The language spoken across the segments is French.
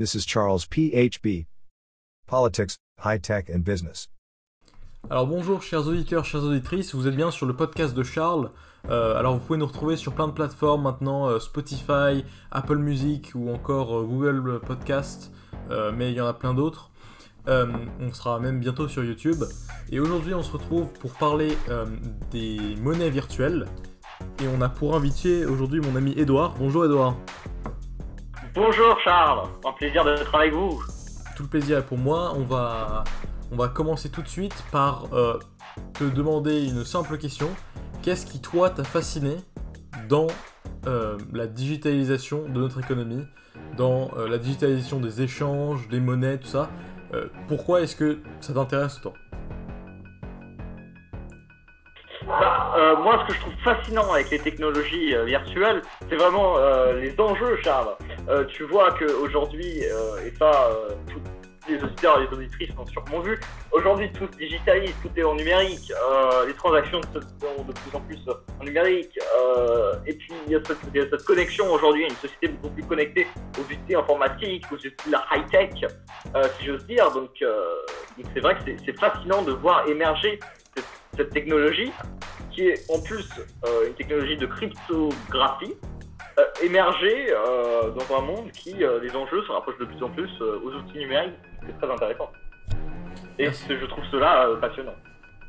This is Charles PHB. Politics, High Tech and Business. Alors bonjour chers auditeurs, chères auditrices, vous êtes bien sur le podcast de Charles. Euh, alors vous pouvez nous retrouver sur plein de plateformes maintenant, euh, Spotify, Apple Music ou encore euh, Google Podcast, mais il y en a plein d'autres. On sera même bientôt sur YouTube. Et aujourd'hui on se retrouve pour parler des monnaies virtuelles. Et on a pour invité aujourd'hui mon ami Edouard. Bonjour Edouard. Bonjour Charles, un plaisir d'être avec vous. Tout le plaisir est pour moi. On va, commencer tout de suite par euh, te demander une simple question. Qu'est-ce qui, toi, t'a fasciné dans euh, la digitalisation de notre économie, dans euh, la digitalisation des échanges, des monnaies, tout ça? Pourquoi est-ce que ça t'intéresse autant? Bah, euh, moi, ce que je trouve fascinant avec les technologies euh, virtuelles, c'est vraiment euh, les enjeux, Charles. Euh, tu vois qu'aujourd'hui, et ça, tous les auditeurs et les auditrices ont sûrement vu, aujourd'hui tout se digitalise, tout est en numérique, euh, les transactions se font de plus en plus en numérique, euh, et puis il y, a cette, il y a cette connexion aujourd'hui, une société beaucoup plus connectée aux outils informatiques, aux outils de la high-tech, euh, si j'ose dire. Donc, c'est vrai que c'est fascinant de voir émerger cette, technologie qui est en plus euh, une technologie de cryptographie, euh, émerger euh, dans un monde qui, euh, les enjeux se rapprochent de plus en plus aux outils numériques. C'est très intéressant. Et Merci. je trouve cela passionnant.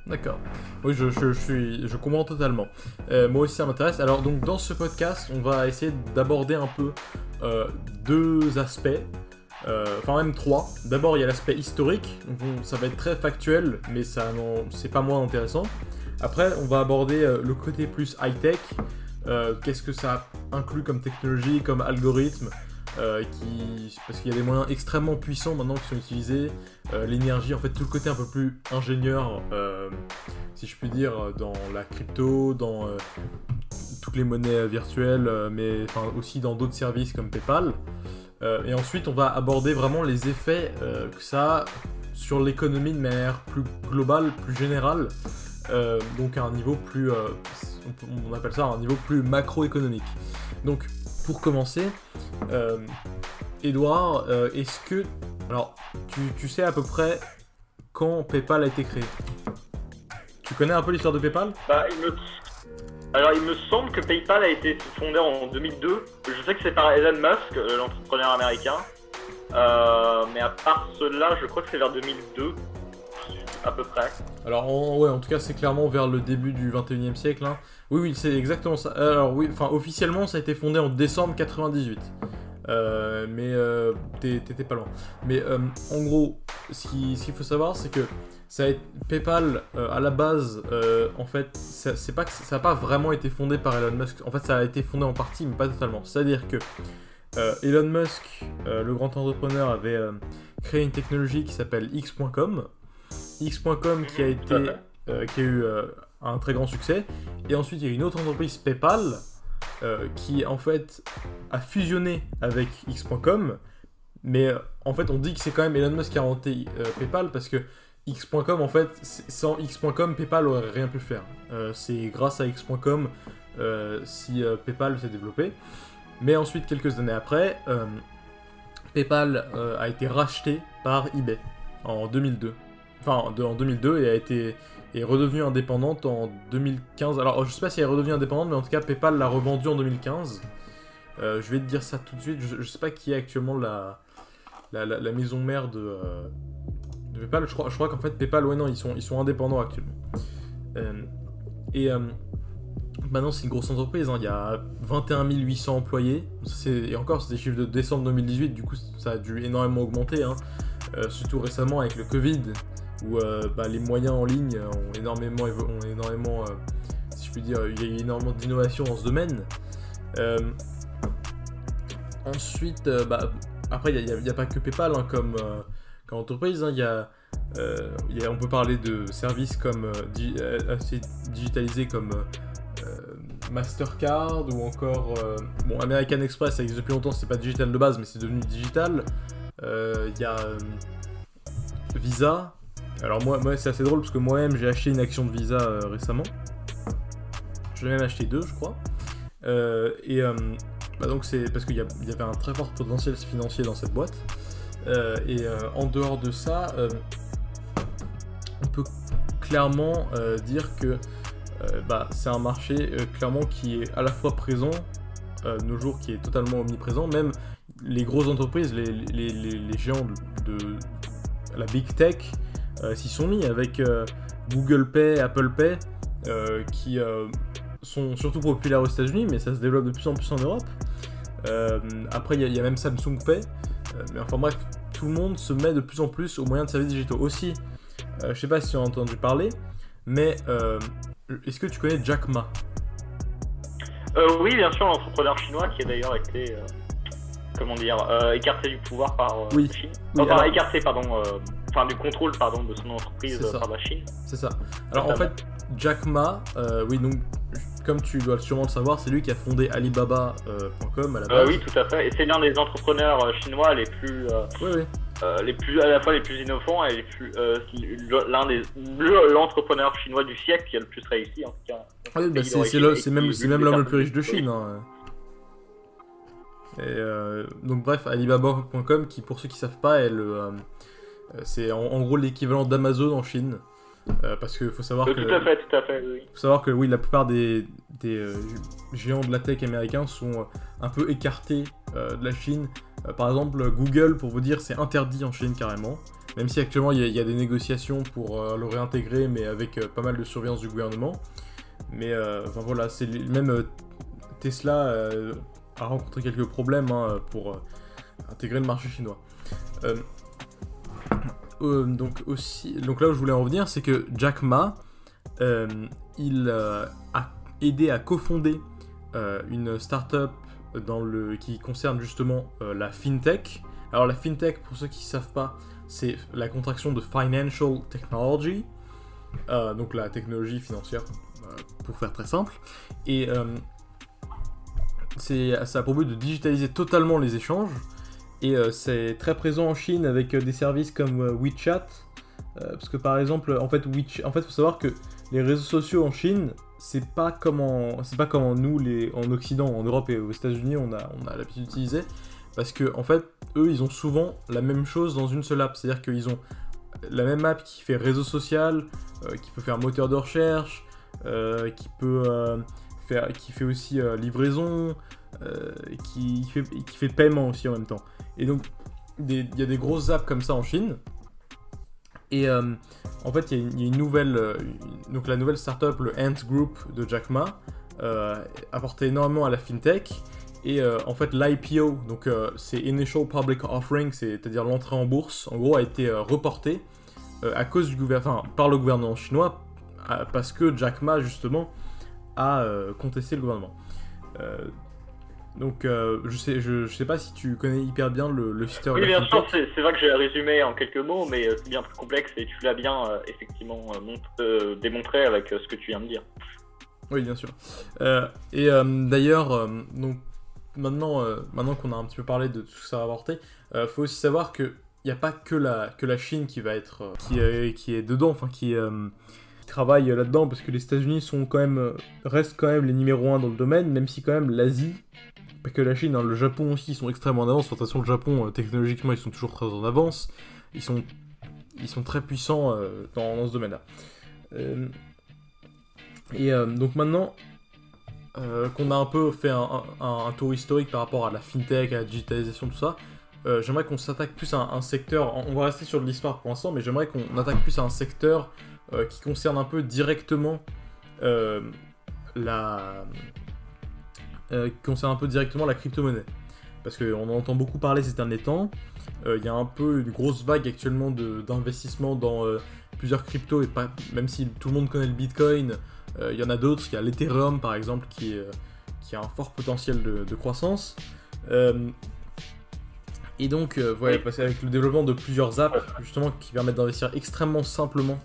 D'accord. Oui, je, je, je suis, je comprends totalement. Euh, moi aussi, ça m'intéresse. Alors, donc, dans ce podcast, on va essayer d'aborder un peu euh, deux aspects. Euh, Enfin, même trois. D'abord, il y a l'aspect historique. Ça va être très factuel, mais ça, c'est pas moins intéressant. Après, on va aborder euh, le côté plus high-tech. Euh, Qu'est-ce que ça inclut comme technologie, comme algorithme euh, qui... Parce qu'il y a des moyens extrêmement puissants maintenant qui sont utilisés euh, l'énergie, en fait tout le côté un peu plus ingénieur, euh, si je puis dire, dans la crypto, dans toutes les monnaies virtuelles, mais aussi dans d'autres services comme PayPal. Euh, et ensuite, on va aborder vraiment les effets euh, que ça a sur l'économie de manière plus globale, plus générale, euh, donc à un niveau plus, on appelle ça un niveau plus macroéconomique. Donc, pour commencer, Edouard, est-ce que alors, tu, tu sais à peu près quand PayPal a été créé? Tu connais un peu l'histoire de PayPal? Bah, il me... Alors, il me semble que PayPal a été fondé en 2002. Je sais que c'est par Elon Musk, euh, l'entrepreneur américain. Euh, mais à part cela, je crois que c'est vers 2002, à peu près. Alors, en, ouais, en tout cas, c'est clairement vers le début du 21e siècle. hein. Oui, oui, c'est exactement ça. Alors, oui, enfin, officiellement, ça a été fondé en décembre 98. Euh, mais euh, t'étais pas loin. Mais euh, en gros, ce qui- ce qu'il faut savoir, c'est que ça a été- PayPal, euh, à la base, en fait, ça- c'est pas ça n'a pas vraiment été fondé par Elon Musk. En fait, ça a été fondé en partie, mais pas totalement. C'est-à-dire que Elon Musk, le grand entrepreneur, avait créé une technologie qui s'appelle X.com. X.com qui a été, qui a eu un très grand succès. Et ensuite, il y a une autre entreprise, PayPal, euh, qui en fait a fusionné avec X.com. Mais euh, en fait, on dit que c'est quand même Elon Musk qui a inventé euh, PayPal parce que X.com, en fait, sans X.com, PayPal aurait rien pu faire. C'est grâce à X.com si PayPal s'est développé. Mais ensuite, quelques années après, PayPal a été racheté par eBay en 2002. Enfin, en 2002 et a été est redevenue indépendante en 2015. Alors, je sais pas si elle est redevenue indépendante, mais en tout cas, PayPal l'a revendue en 2015. Euh, je vais te dire ça tout de suite. Je, je sais pas qui est actuellement la, la, maison mère de, euh, PayPal. Je crois, qu'en fait, PayPal, ouais, non, ils sont, ils sont indépendants actuellement. Euh, et maintenant, c'est une grosse entreprise. hein. Il y a 21 800 employés. Et encore, c'est des chiffres de décembre 2018. Du coup, ça a dû énormément augmenter. hein. Surtout récemment avec le Covid, où euh, bah, les moyens en ligne ont énormément, ont énormément euh, si je puis dire, il y a énormément d'innovation dans ce domaine. Euh, ensuite, bah, après, il n'y a, pas que PayPal hein, comme, comme entreprise. hein. Y a, on peut parler de services comme assez digitalisés comme Mastercard ou encore bon, American Express, ça existe depuis longtemps, c'est pas digital de base, mais c'est devenu digital. Il y a Visa. Alors moi, moi c'est assez drôle parce que moi-même j'ai acheté une action de Visa euh, récemment. Je l'ai même acheté deux, je crois. Euh, et euh, bah donc c'est parce qu'il y, y avait un très fort potentiel financier dans cette boîte. Et en dehors de ça, on peut clairement dire que bah, c'est un marché clairement qui est à la fois présent nos jours, qui est totalement omniprésent. Même les grosses entreprises, les, les- géants de, la big tech s'y sont mis avec euh, Google Pay, Apple Pay, euh, qui euh, sont surtout populaires aux États-Unis, mais ça se développe de plus en plus en Europe. Euh, après, il y, a- il y a même Samsung Pay. Euh, mais enfin bref, tout le monde se met de plus en plus aux moyens de services digitaux. Aussi, euh, je sais pas si tu as entendu parler, mais euh, est-ce que tu connais Jack Ma? Euh, oui, bien sûr, l'entrepreneur chinois qui a d'ailleurs été, euh, comment dire, euh, écarté du pouvoir par euh, Oui. la Chine. Oui, alors- écarté, pardon, euh, enfin du contrôle, pardon, de son entreprise euh, par la Chine. C'est ça. Alors en fait, Jack Ma, euh, oui, donc comme tu dois sûrement le savoir, c'est lui qui a fondé Alibaba.com à la Euh, base. oui, tout à fait. Et c'est l'un des entrepreneurs euh, chinois les plus, euh, oui, oui. euh, les plus, à la fois les plus innovants et les plus, euh, l'un des, le- l'entrepreneur chinois du siècle qui a le plus réussi en tout cas. Oui, bah c'est- même, c'est même l'homme le plus riche de. Chine. hein. Et, euh, donc bref, Alibaba.com, qui pour ceux qui savent pas, est le, euh, euh, c'est en, en gros l'équivalent d'Amazon en Chine. Euh, parce qu'il faut savoir Euh, que Tout à fait, tout à fait, oui. faut savoir que oui, la plupart des, des, euh, géants de la tech américains sont euh, un peu écartés euh, de la Chine. Euh, par exemple, Google, pour vous dire, c'est interdit en Chine carrément. Même si actuellement il y, a- il y a des négociations pour euh, le réintégrer, mais avec euh, pas mal de surveillance du gouvernement. Mais euh, enfin voilà, c'est même euh, Tesla euh, a rencontré quelques problèmes hein, pour euh, intégrer le marché chinois. Euh, donc aussi, donc là où je voulais en revenir, c'est que Jack Ma, euh, il euh, a aidé à cofonder une startup dans le qui concerne justement la fintech. Alors la fintech, pour ceux qui ne savent pas, c'est la contraction de financial technology, donc la technologie financière, pour faire très simple. Et c'est ça a pour but de digitaliser totalement les échanges. Et euh, c'est très présent en Chine avec euh, des services comme euh, WeChat. Parce que par exemple, en fait, WeChat, en fait, faut savoir que les réseaux sociaux en Chine, c'est pas comme en, c'est pas comme nous, les, en Occident, en Europe et aux États-Unis, on a, on a l'habitude d'utiliser. Parce que en fait, eux, ils ont souvent la même chose dans une seule app. C'est-à-dire qu'ils ont la même app qui fait réseau social, qui peut faire moteur de recherche, qui peut faire, qui fait aussi livraison, euh, qui fait, qui paiement aussi en même temps. Et donc, il y a des grosses apps comme ça en Chine. Et euh, en fait, il y, a une- nouvelle, euh, donc la nouvelle startup, le Ant Group de Jack Ma, apportait énormément à la fintech. Et en fait, l'IPO, donc c'est Initial Public Offering, c'est-à-dire l'entrée en bourse, en gros, a été euh, reportée à cause du gouvernement, par le gouvernement chinois, parce que Jack Ma justement a contesté le gouvernement. Euh, donc, euh, je sais, je, je sais pas si tu connais hyper bien le, le secteur Oui, de bien sûr, c'est vrai que j'ai résumé en quelques mots, mais euh, c'est bien plus complexe et tu l'as bien euh, effectivement euh, mont- euh, démontré avec euh, ce que tu viens de dire. Oui, bien sûr. Euh, et euh, d'ailleurs, euh, donc maintenant, euh, maintenant qu'on a un petit peu parlé de tout ce que ça apporter, euh, faut aussi savoir que il n'y a pas que la que la Chine qui va être euh, qui est qui est dedans, enfin qui euh, travaille là-dedans, parce que les États-Unis sont quand même euh, restent quand même les numéros un dans le domaine, même si quand même l'Asie, que la Chine, hein, le Japon aussi, ils sont extrêmement en avance. De toute façon, le Japon, euh, technologiquement, ils sont toujours très en avance. Ils sont ils sont très puissants euh, dans, ce domaine-là. Euh, et donc maintenant qu'on a un peu fait un, tour historique par rapport à la fintech, à la digitalisation, tout ça, j'aimerais qu'on s'attaque plus à un, un secteur, on va rester sur l'histoire pour l'instant, mais j'aimerais qu'on attaque plus à un secteur qui concerne un peu directement la... euh, qui concerne un peu directement la crypto-monnaie. Parce qu'on en entend beaucoup parler ces derniers temps. Euh, Il y a un peu une grosse vague actuellement d'investissement dans euh, plusieurs cryptos, et pas, même si tout le monde connaît le Bitcoin, il y en a d'autres. Il y a l'Ethereum par exemple qui, est, qui a un fort potentiel de, de croissance. Et donc, euh, ouais, qu'avec le développement de plusieurs apps justement qui permettent d'investir extrêmement simplement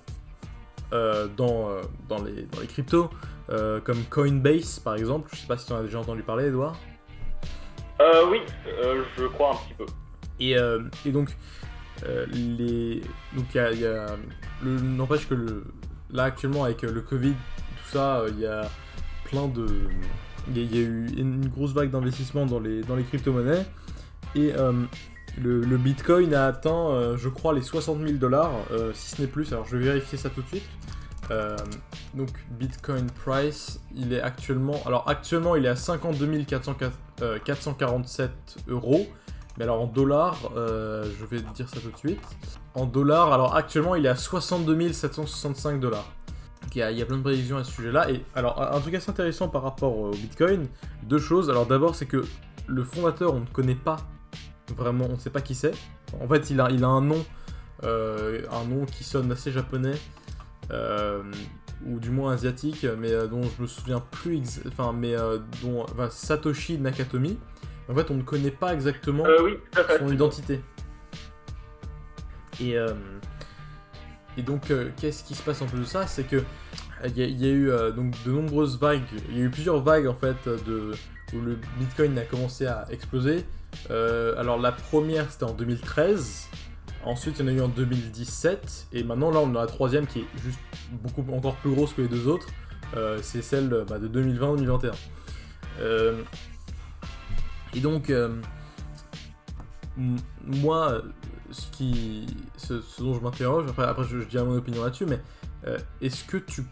dans, dans, les, dans les cryptos, euh, comme Coinbase par exemple. Je sais pas si tu en as déjà entendu parler, Edouard. Euh, oui, euh, je crois un petit peu. Et, euh, et donc, les... donc il y a, y a- le... n'empêche que le... là actuellement avec le Covid, tout ça, il y a plein de il y, a- il y a eu une grosse vague d'investissement dans les, dans les crypto-monnaies. Et le, le Bitcoin a atteint, je crois, les 60 000 dollars, si ce n'est plus. Alors je vais vérifier ça tout de suite. Euh, donc Bitcoin price, il est actuellement, alors actuellement il est à 52 404 euh, 447 euros. Mais alors en dollars, euh, je vais dire ça tout de suite. En dollars, alors actuellement il est à 62 765 dollars. Il y, a, il y a plein de prévisions à ce sujet-là. Et alors un truc assez intéressant par rapport au Bitcoin, deux choses. Alors d'abord c'est que le fondateur on ne connaît pas vraiment, on ne sait pas qui c'est. En fait il a, un nom, euh, un nom qui sonne assez japonais. euh, ou du moins asiatique, mais euh, dont je me souviens plus, enfin, mais euh, dont enfin, Satoshi Nakatomi. En fait, on ne connaît pas exactement Euh, oui, son identité. Et, euh, et donc, euh, qu'est-ce qui se passe en plus de ça? C'est que il y, y a eu euh, donc de nombreuses vagues. Il y a eu plusieurs vagues en fait de où le Bitcoin a commencé à exploser. Euh, alors la première c'était en 2013. Ensuite, il y en a eu en 2017. Et maintenant, là, on a la troisième qui est juste beaucoup encore plus grosse que les deux autres. Euh, c'est celle bah, de 2020-2021. Euh, et donc, euh, moi, euh, ce, qui, ce, dont je m'interroge, après, après je, je dirai mon opinion là-dessus, mais euh, est-ce que tu,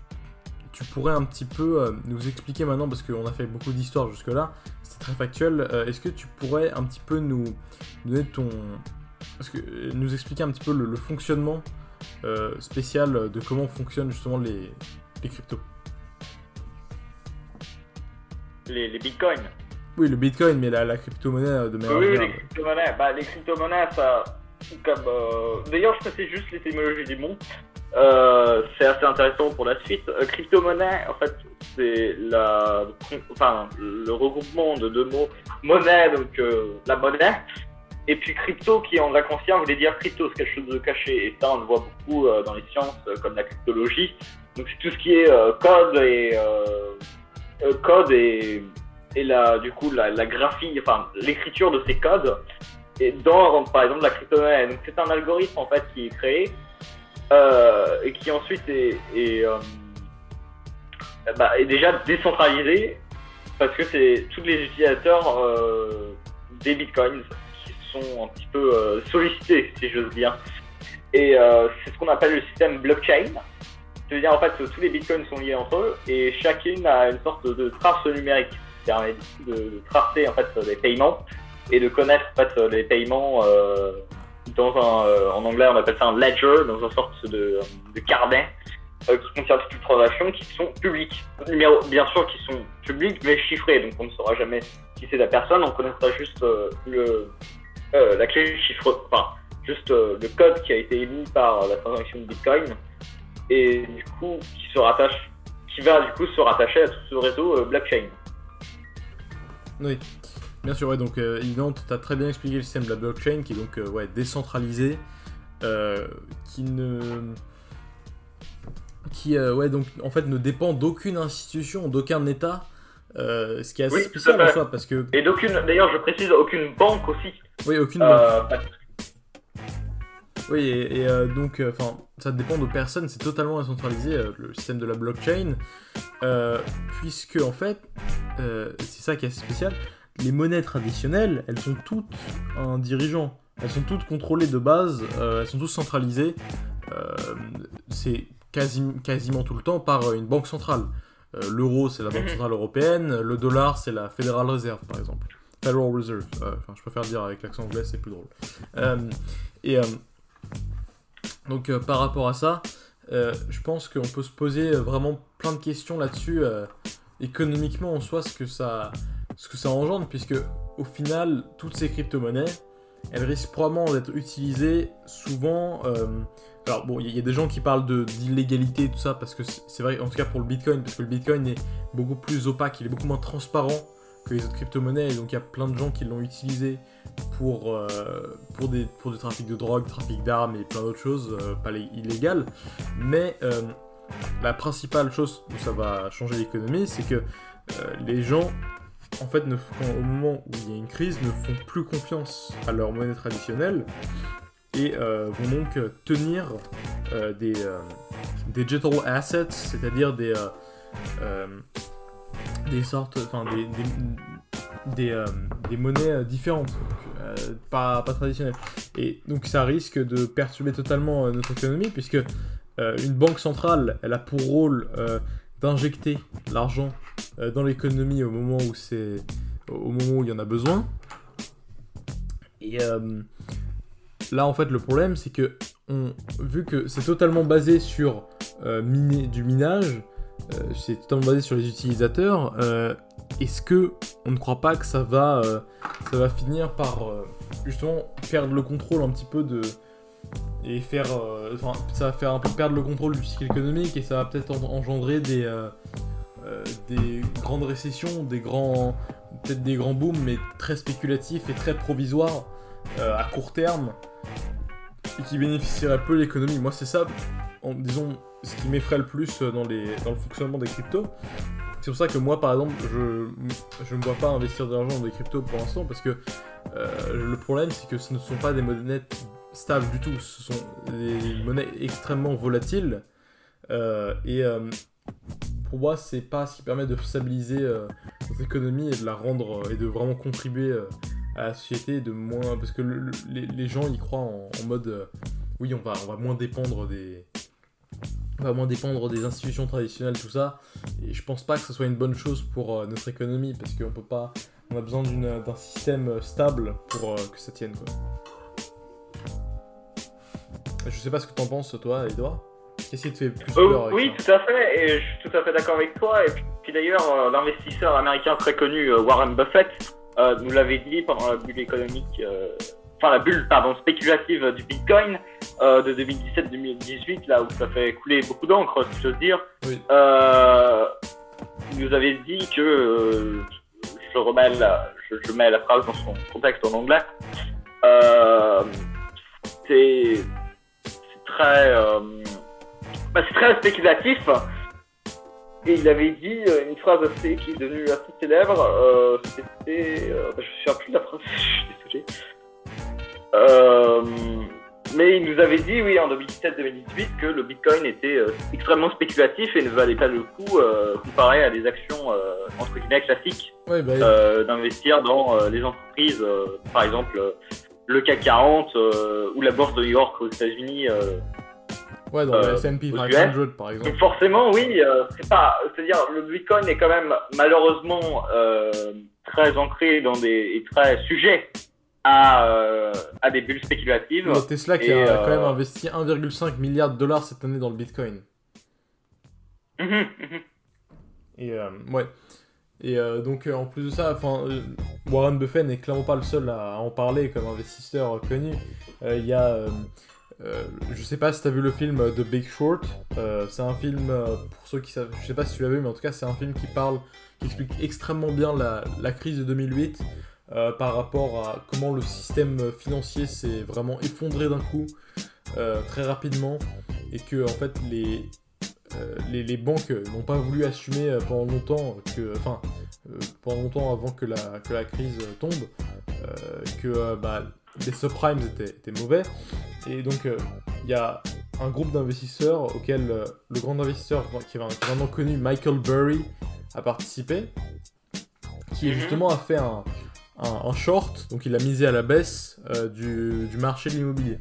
tu pourrais un petit peu euh, nous expliquer maintenant, parce qu'on a fait beaucoup d'histoires jusque-là, c'est très factuel, euh, est-ce que tu pourrais un petit peu nous donner ton... Parce que, euh, nous expliquer un petit peu le, le fonctionnement euh, spécial de comment fonctionnent justement les, les cryptos Les, les bitcoins. Oui, le Bitcoin, mais la, la crypto-monnaie euh, de manière Oui, générale. les crypto-monnaies. Bah, les crypto-monnaies, ça. Comme, euh, D'ailleurs, je précise juste l'étymologie du mot. Euh, c'est assez intéressant pour la suite. Euh, crypto-monnaie, en fait, c'est la... enfin, le regroupement de deux mots. Monnaie, donc euh, la monnaie. Et puis crypto, qui en lacanien voulait dire crypto, c'est quelque chose de caché. Et ça, on le voit beaucoup euh, dans les sciences, euh, comme la cryptologie. Donc, c'est tout ce qui est euh, code et. euh, code et et la, du coup la, graphie, enfin l'écriture de ces codes et dans par exemple la crypto-monnaie. Donc c'est un algorithme en fait qui est créé et qui ensuite est, est, bah, est déjà décentralisé parce que c'est tous les utilisateurs des bitcoins sont un petit peu euh, sollicités si j'ose dire. Et euh, c'est ce qu'on appelle le système blockchain. C'est-à-dire en fait tous les bitcoins sont liés entre eux et chacune a une sorte de trace numérique qui permet de, tracer en fait les paiements et de connaître en fait les paiements euh, dans un euh, en anglais on appelle ça un ledger dans une sorte de, de carnet euh, qui contient toutes les transactions qui sont publiques bien sûr qui sont publiques mais chiffrés donc on ne saura jamais qui c'est la personne on connaîtra juste euh, le euh, la clé chiffre enfin juste euh, le code qui a été émis par la transaction de Bitcoin et du coup qui se rattache qui va du coup se rattacher à tout ce réseau euh, blockchain. Oui, bien sûr, ouais, donc évidemment, tu as très bien expliqué le système de la blockchain qui est donc ouais, décentralisé, qui ne. qui ouais, donc, en fait ne dépend d'aucune institution, d'aucun État, euh, ce qui est assez Oui, spécial en soi parce que. Et d'aucune, d'ailleurs je précise aucune banque aussi. Oui, aucune banque. Euh, parce- Oui, et, et, euh, donc, enfin, ça dépend de personne, c'est totalement décentralisé, le système de la blockchain, puisque, en fait, c'est ça qui est assez spécial, les monnaies traditionnelles, elles sont toutes un dirigeant, elles sont toutes contrôlées de base, elles sont toutes centralisées, c'est quasi, quasiment tout le temps par une banque centrale. Euh, L'euro, c'est la Banque. Centrale Européenne, le dollar, c'est la Federal Reserve, par exemple. Federal Reserve, euh, je préfère dire avec l'accent anglais, c'est plus drôle. Euh, et... donc par rapport à ça, je pense qu'on peut se poser vraiment plein de questions là-dessus, économiquement en soi, ce que, ça, ce que ça engendre, puisque au final, toutes ces crypto-monnaies, elles risquent probablement d'être utilisées souvent... alors bon, il y, a des gens qui parlent d'illégalité et tout ça, parce que c'est vrai, en tout cas pour le Bitcoin, parce que le Bitcoin est beaucoup plus opaque, il est beaucoup moins transparent que les autres crypto-monnaies, et donc il y a plein de gens qui l'ont utilisé pour, euh, pour, des, pour du trafic de drogue, trafic d'armes et plein d'autres choses, euh, pas les- illégales. Mais euh, la principale chose où ça va changer l'économie, c'est que les gens, en fait, ne, au moment où il y a une crise, ne font plus confiance à leur monnaie traditionnelle et euh, vont donc euh, tenir euh, des, euh, des digital assets, c'est-à-dire des, euh, euh, des sortes, enfin des, des, des, monnaies différentes, pas, pas traditionnelles. Et donc ça risque de perturber totalement notre économie puisque une banque centrale, elle a pour rôle d'injecter l'argent dans l'économie au moment où c'est au moment où il y en a besoin. Et là, en fait, le problème, c'est que vu que c'est totalement basé sur euh, du minage, euh, c'est totalement basé sur les utilisateurs, euh, est-ce que on ne croit pas que ça va, ça va finir par justement perdre le contrôle un petit peu de et faire, ça va faire un peu perdre le contrôle du cycle économique et ça va peut-être engendrer des des grandes récessions, des grands peut-être des grands booms, mais très spéculatifs et très provisoires à court terme et qui bénéficierait peu l'économie. Moi, c'est ça, en, disons, ce qui m'effraie le plus dans, les, dans le fonctionnement des cryptos. C'est pour ça que moi, par exemple, je ne vois pas investir de l'argent dans des cryptos pour l'instant, parce que euh, le problème, c'est que ce ne sont pas des monnaies stables du tout. Ce sont des monnaies extrêmement volatiles. Euh, et euh, pour moi, c'est pas ce qui permet de stabiliser notre économie et de la rendre et de vraiment contribuer à la société, de moins parce que les, gens y croient en, mode euh, oui on va on va moins dépendre des on va moins dépendre des institutions traditionnelles tout ça et je pense pas que ce soit une bonne chose pour euh, notre économie parce qu'on peut pas on a besoin d'un système stable pour euh, que ça tienne quoi. Je sais pas ce que t'en penses toi Edouard Qu'est-ce qui te fait plus peur Oui, tout à fait, et je suis tout à fait d'accord avec toi. Et puis, d'ailleurs, l'investisseur américain très connu, Warren Buffett, euh, nous l'avait dit pendant la bulle économique, euh, enfin la bulle pardon spéculative du Bitcoin euh, de 2017-2018, là où ça fait couler beaucoup d'encre, si j'ose dire. Oui. Euh, il nous avait dit que euh, je remets la, je, je, mets la phrase dans son contexte en anglais. c'est très bah, c'est très spéculatif et il avait dit euh, une phrase assez, qui est devenue assez célèbre. Euh, C'était. Euh, je me souviens plus de la phrase, je suis désolé. Euh, mais il nous avait dit, oui, en 2017-2018, que le Bitcoin était extrêmement spéculatif et ne valait pas le coup comparé à des actions entre guillemets classiques ouais, bah, d'investir dans les entreprises, par exemple le CAC 40 ou la bourse de New York aux États-Unis Ouais, dans le euh, S&P 500 par exemple. Donc forcément, oui, euh, c'est pas, c'est-à-dire le Bitcoin est quand même malheureusement euh, très ancré dans des et très sujet à, à des bulles spéculatives. Il Tesla qui a quand même investi 1,5 milliard de dollars cette année dans le Bitcoin. Mhm, mhm. Et ouais. Et donc en plus de ça, Warren Buffett n'est clairement pas le seul à en parler comme investisseur connu. Il y a euh, je sais pas si t'as vu le film The Big Short. Euh, c'est un film, euh, pour ceux qui savent, je sais pas si tu l'as vu, mais en tout cas, c'est un film qui parle, qui explique extrêmement bien la, crise de 2008 par rapport à comment le système financier s'est vraiment effondré d'un coup, très rapidement, et que en fait les, les, les, banques n'ont pas voulu assumer pendant longtemps que, enfin, pendant longtemps avant que la, que la crise tombe, que bah, les subprimes étaient, étaient mauvais. Et donc, euh, il y a un groupe d'investisseurs auquel euh, le grand investisseur qui est, vraiment connu, Michael Burry, a participé, qui mhm. justement a fait un, un, short, donc il a misé à la baisse euh, du, du, marché de l'immobilier.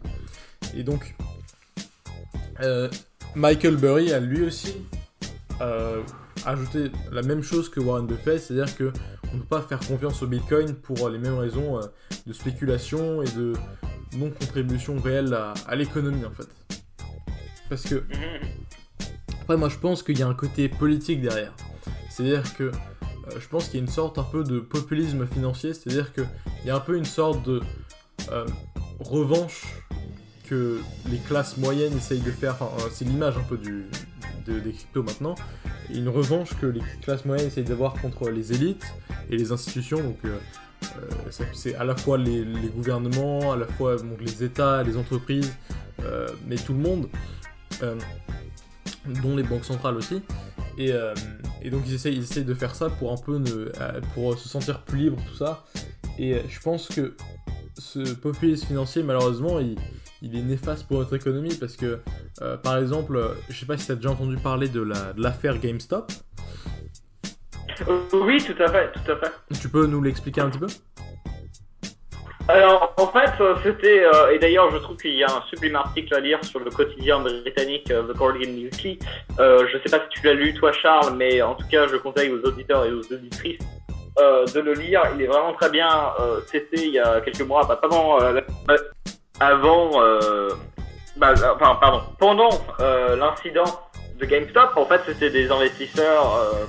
Et donc, Michael Burry a lui aussi ajouté la même chose que Warren Buffett, c'est-à-dire que on ne peut pas faire confiance au Bitcoin pour les mêmes raisons de spéculation et de non-contribution réelle à, l'économie en fait. Parce que, après moi je pense qu'il y a un côté politique derrière. C'est-à-dire que euh, je pense qu'il y a une sorte un peu de populisme financier, c'est-à-dire qu'il y a un peu une sorte de euh, revanche que les classes moyennes essayent de faire, euh, c'est l'image un peu du, des cryptos maintenant, une revanche que les classes moyennes essayent d'avoir contre les élites et les institutions, donc euh, c'est à la fois les, gouvernements, à la fois les États, les entreprises, euh, mais tout le monde, euh, dont les banques centrales aussi. Et, donc ils essayent, ils de faire ça pour un peu pour se sentir plus libre, tout ça. Et je pense que ce populisme financier, malheureusement, il, est néfaste pour notre économie parce que, par exemple, je sais pas si tu as déjà entendu parler de l'affaire GameStop. Euh, oui, tout à fait, tout à fait. Tu peux nous l'expliquer un petit peu? Alors, en fait, euh, c'était, euh, et d'ailleurs, je trouve qu'il y a un sublime article à lire sur le quotidien britannique euh, The Guardian Weekly. Euh, je sais pas si tu l'as lu, toi, Charles, mais en tout cas, je conseille aux auditeurs et aux auditrices euh, de le lire. Il est vraiment très bien. Euh, c'était il y a quelques mois, pas avant, euh, euh, avant, euh, bah, enfin, pardon, pendant euh, l'incident de GameStop. En fait, c'était des investisseurs. Euh,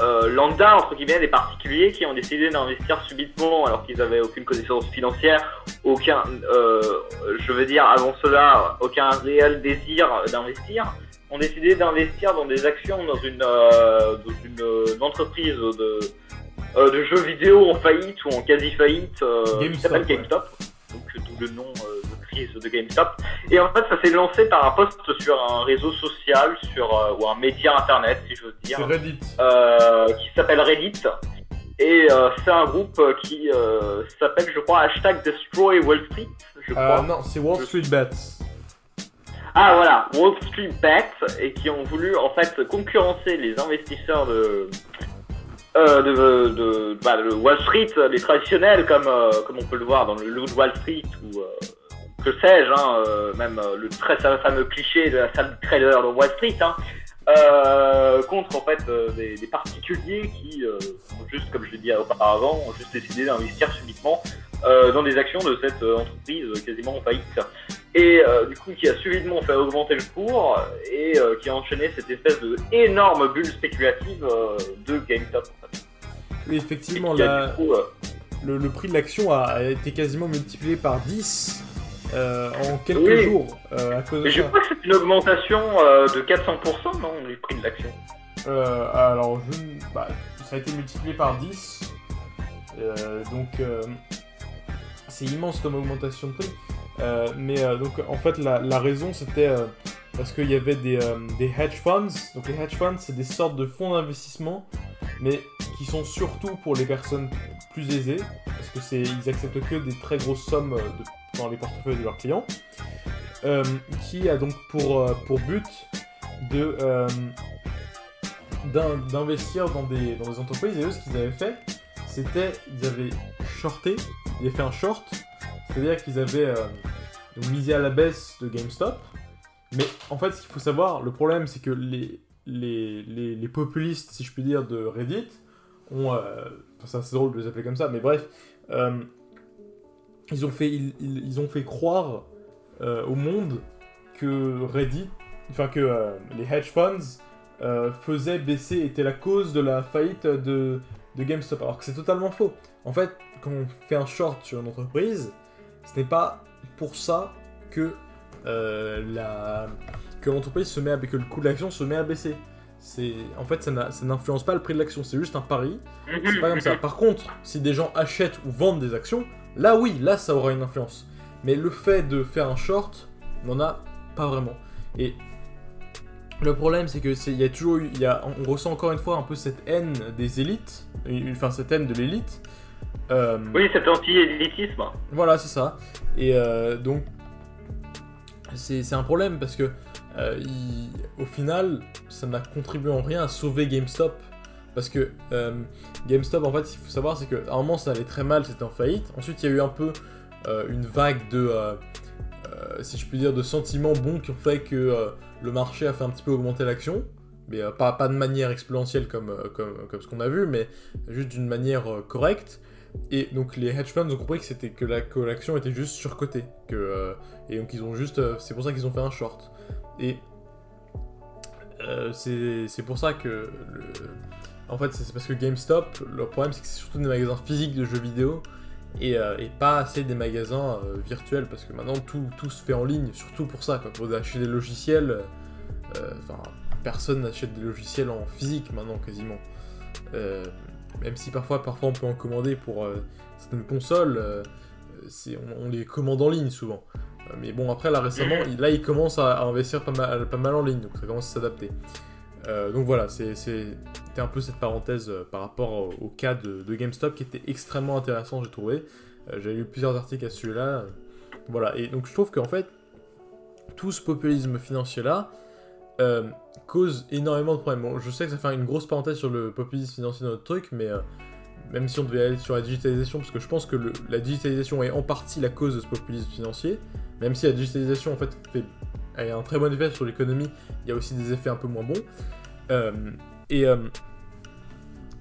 euh, lambda, entre guillemets, des particuliers qui ont décidé d'investir subitement alors qu'ils avaient aucune connaissance financière, aucun, euh, je veux dire, avant cela, aucun réel désir d'investir, ont décidé d'investir dans des actions dans une, euh, dans une, euh, une entreprise de, euh, de jeux vidéo en faillite ou en quasi faillite euh, qui GameStop, s'appelle. GameStop. Donc d'où le nom de GameStop. Et en fait, ça s'est lancé par un post sur un réseau social, sur euh, ou un média internet, si j'ose dire Reddit. euh, qui s'appelle Reddit. Et euh, c'est un groupe qui s'appelle, je crois, hashtag Destroy Wall Street, je crois. Non, c'est Wall Street Bets. Ah voilà, Wall Street Bets, et qui ont voulu en fait concurrencer les investisseurs de, euh, de, de, bah, de Wall Street, les traditionnels, comme, euh, comme on peut le voir dans le de Wall Street, ou euh, que sais-je, hein, euh, même euh, le très fameux cliché de la salle de trader de Wall Street, hein, euh, contre en fait des, des particuliers qui, ont juste comme je l'ai dit auparavant, ont juste décidé d'investir subitement dans des actions de cette entreprise quasiment en faillite et du coup qui a subitement fait augmenter le cours et qui a enchaîné cette espèce de énorme bulle spéculative de GameStop. En fait. Oui, effectivement, le, le prix de l'action a, a été quasiment multiplié par 10 euh, en quelques Oui. jours euh, à cause de mais je ça. crois que c'est une augmentation euh, de 400% non du prix de l'action. Alors, je, bah, ça a été multiplié par 10. Euh, donc, c'est immense comme augmentation de prix. Mais donc, en fait, la, la raison, c'était parce qu'il y avait des, des hedge funds. Donc, les hedge funds, c'est des sortes de fonds d'investissement, mais qui sont surtout pour les personnes plus aisées, parce que c'est ils acceptent que des très grosses sommes euh, dans les portefeuilles de leurs clients, euh, qui a donc pour, euh, pour but de d'in- d'investir dans des, dans des entreprises. Et eux ce qu'ils avaient fait c'était ils avaient shorté ils avaient fait un short c'est à dire qu'ils avaient misé à la baisse de GameStop. Mais en fait ce qu'il faut savoir le problème c'est que les, les, les populistes si je puis dire de Reddit ont euh, c'est drôle de les appeler comme ça mais bref euh, ils ont fait ils, ont fait croire euh, au monde que Reddit enfin que les hedge funds faisait baisser, était la cause de la faillite de, de GameStop. Alors que c'est totalement faux. En fait, quand on fait un short sur une entreprise, ce n'est pas pour ça que la l'entreprise se met à, que le coût de l'action se met à baisser. C'est en fait ça n'influence pas le prix de l'action, c'est juste un pari. C'est pas comme ça. Par contre, si des gens achètent ou vendent des actions, là oui, là ça aura une influence. Mais le fait de faire un short n'en a pas vraiment. Et le problème, c'est que il y a toujours il y a, on ressent encore une fois un peu cette haine des élites, enfin cette haine de l'élite. Euh, Oui, cet anti-élitisme. voilà, c'est ça. Et euh, donc, c'est c'est un problème parce que, euh, au final, ça n'a contribué en rien à sauver GameStop. Parce que euh, GameStop, en fait, il faut savoir, c'est qu'à un moment, ça allait très mal, c'était en faillite. Ensuite, il y a eu un peu euh, une vague de, si je puis dire, de sentiments bons qui ont fait que le marché a fait un petit peu augmenter l'action. Mais pas, de manière exponentielle comme, ce qu'on a vu, mais juste d'une manière correcte. Et donc les hedge funds ont compris que c'était que la était juste surcotée, et donc ils ont juste c'est pour ça qu'ils ont fait un short. Et euh, c'est pour ça que en fait c'est parce que GameStop le problème c'est que c'est surtout des magasins physiques de jeux vidéo et, euh, pas assez des magasins euh, virtuels parce que maintenant tout, tout se fait en ligne surtout pour ça quoi, pour acheter des logiciels enfin personne n'achète des logiciels en physique maintenant quasiment. Même si parfois, parfois on peut en commander pour certaines consoles, on les commande en ligne souvent. Euh, mais bon, après là récemment, il- là ils commencent à, à investir pas mal, pas mal en ligne, donc ça commence à s'adapter. Euh, donc voilà, c'était un peu cette parenthèse euh, par rapport au, au cas de, de GameStop qui était extrêmement intéressant, j'ai trouvé. Euh, J'avais lu plusieurs articles à ce sujet-là. euh, voilà, et donc je trouve qu'en fait, tout ce populisme financier-là cause énormément de problèmes. Bon, je sais que ça fait une grosse parenthèse sur le populisme financier dans notre truc, mais même si on devait aller sur la digitalisation, parce que je pense que la digitalisation est en partie la cause de ce populisme financier, même si la digitalisation en fait a un très bon effet sur l'économie, il y a aussi des effets un peu moins bons. Euh, et euh,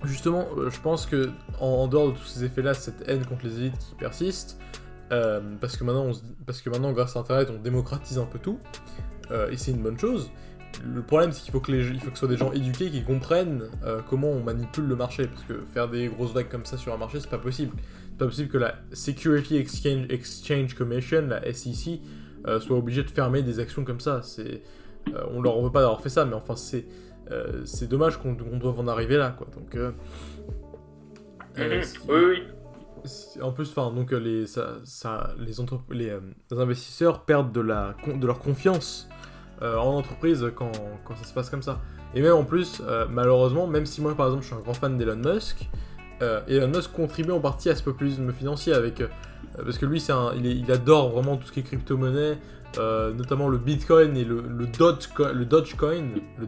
justement, euh, je pense que en, dehors de tous ces effets-là, cette haine contre les élites qui persiste, parce que maintenant, grâce à Internet, on démocratise un peu tout, et c'est une bonne chose. Le problème, c'est qu'il faut que les, il faut que ce soit des gens éduqués qui comprennent comment on manipule le marché, parce que faire des grosses vagues comme ça sur un marché, c'est pas possible. C'est pas possible que la Security Exchange, Exchange Commission, la SEC, soit obligée de fermer des actions comme ça. C'est, on leur veut pas d'avoir fait ça, mais enfin, c'est euh, c'est dommage qu'on doive en arriver là, quoi. Donc, euh, euh, mhm. oui, oui. En plus, enfin, donc les, ça, ça, les, les, investisseurs perdent de, la, de leur confiance en entreprise quand, quand, ça se passe comme ça. Et même en plus, malheureusement, même si moi par exemple je suis un grand fan d'Elon Musk, Elon Musk contribue en partie à ce populisme financier avec parce que lui c'est il, il, adore vraiment tout ce qui est crypto-monnaie euh, notamment le Bitcoin et le, le, Dogecoin, le Dogecoin, le